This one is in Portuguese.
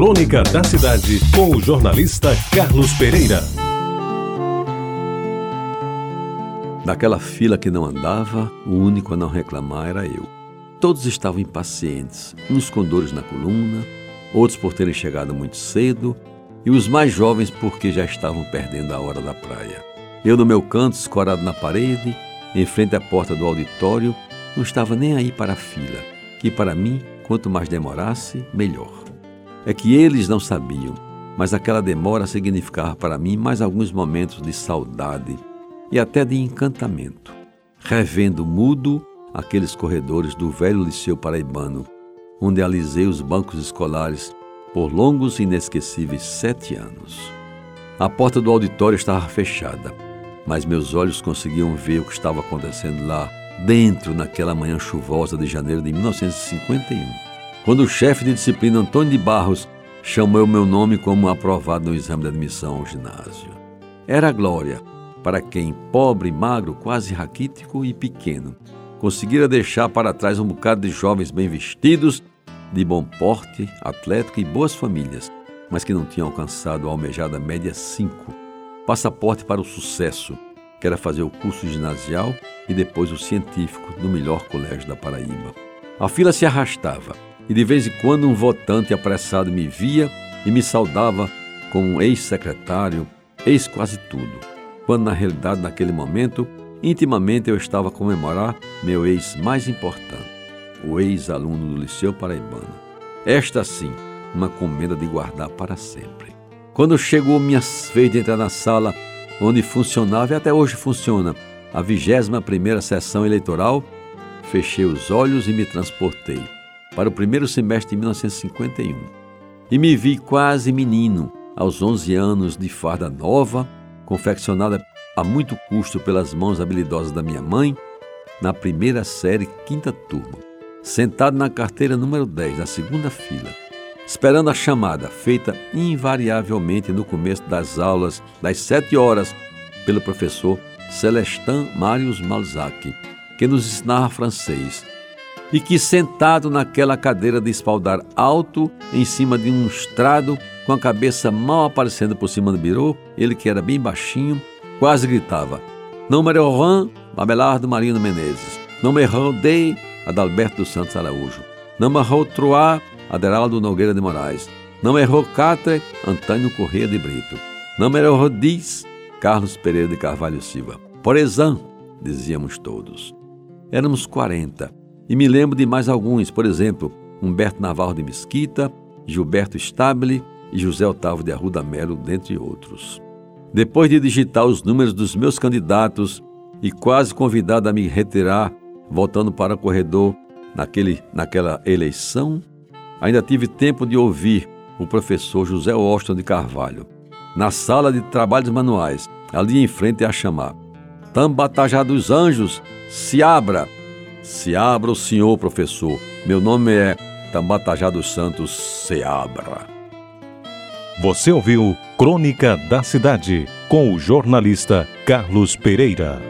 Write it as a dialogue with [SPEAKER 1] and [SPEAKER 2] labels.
[SPEAKER 1] Crônica da Cidade, com o jornalista Carlos Pereira.
[SPEAKER 2] Naquela fila que não andava, o único a não reclamar era eu. Todos estavam impacientes, uns com dores na coluna, outros por terem chegado muito cedo, e os mais jovens porque já estavam perdendo a hora da praia. Eu, no meu canto, escorado na parede, em frente à porta do auditório, não estava nem aí para a fila, que para mim, quanto mais demorasse, melhor. É que eles não sabiam, mas aquela demora significava para mim mais alguns momentos de saudade e até de encantamento, revendo mudo aqueles corredores do velho liceu paraibano, onde alisei os bancos escolares por longos e inesquecíveis sete anos. A porta do auditório estava fechada, mas meus olhos conseguiam ver o que estava acontecendo lá dentro naquela manhã chuvosa de janeiro de 1951 quando o chefe de disciplina Antônio de Barros chamou meu nome como aprovado no exame de admissão ao ginásio. Era glória para quem, pobre, magro, quase raquítico e pequeno, conseguira deixar para trás um bocado de jovens bem vestidos, de bom porte, atlético e boas famílias, mas que não tinham alcançado a almejada média 5, passaporte para o sucesso, que era fazer o curso ginasial e depois o científico no melhor colégio da Paraíba. A fila se arrastava e de vez em quando um votante apressado me via e me saudava como um ex-secretário, ex quase tudo, quando na realidade naquele momento, intimamente eu estava a comemorar meu ex mais importante, o ex-aluno do Liceu Paraibano. Esta sim, uma comenda de guardar para sempre. Quando chegou minha vez de entrar na sala onde funcionava e até hoje funciona a 21 primeira sessão eleitoral, fechei os olhos e me transportei para o primeiro semestre de 1951 e me vi quase menino, aos 11 anos, de farda nova, confeccionada a muito custo pelas mãos habilidosas da minha mãe, na primeira série, quinta turma, sentado na carteira número 10, na segunda fila, esperando a chamada, feita invariavelmente no começo das aulas das sete horas pelo professor Celestin Marius Malzac, que nos ensinava francês e que, sentado naquela cadeira de espaldar alto, em cima de um estrado, com a cabeça mal aparecendo por cima do birô, ele que era bem baixinho, quase gritava: Número 1, Abelardo Marino Menezes. Número D, Adalberto dos Santos Araújo. Número 3, Aderaldo Nogueira de Moraes. Número 4, Antônio Corrêa de Brito. Número 10, Carlos Pereira de Carvalho Silva. Por exemplo, dizíamos todos. Éramos 40 e me lembro de mais alguns, por exemplo, Humberto Navarro de Mesquita, Gilberto Stabile e José Otávio de Arruda Melo, dentre outros. Depois de digitar os números dos meus candidatos e quase convidado a me retirar, voltando para o corredor naquele, naquela eleição, ainda tive tempo de ouvir o professor José Austin de Carvalho, na sala de trabalhos manuais, ali em frente a chamar. Tambatajá dos Anjos, se abra! Se abra o senhor, professor. Meu nome é Tambatajá dos Santos Seabra.
[SPEAKER 1] Você ouviu Crônica da Cidade com o jornalista Carlos Pereira.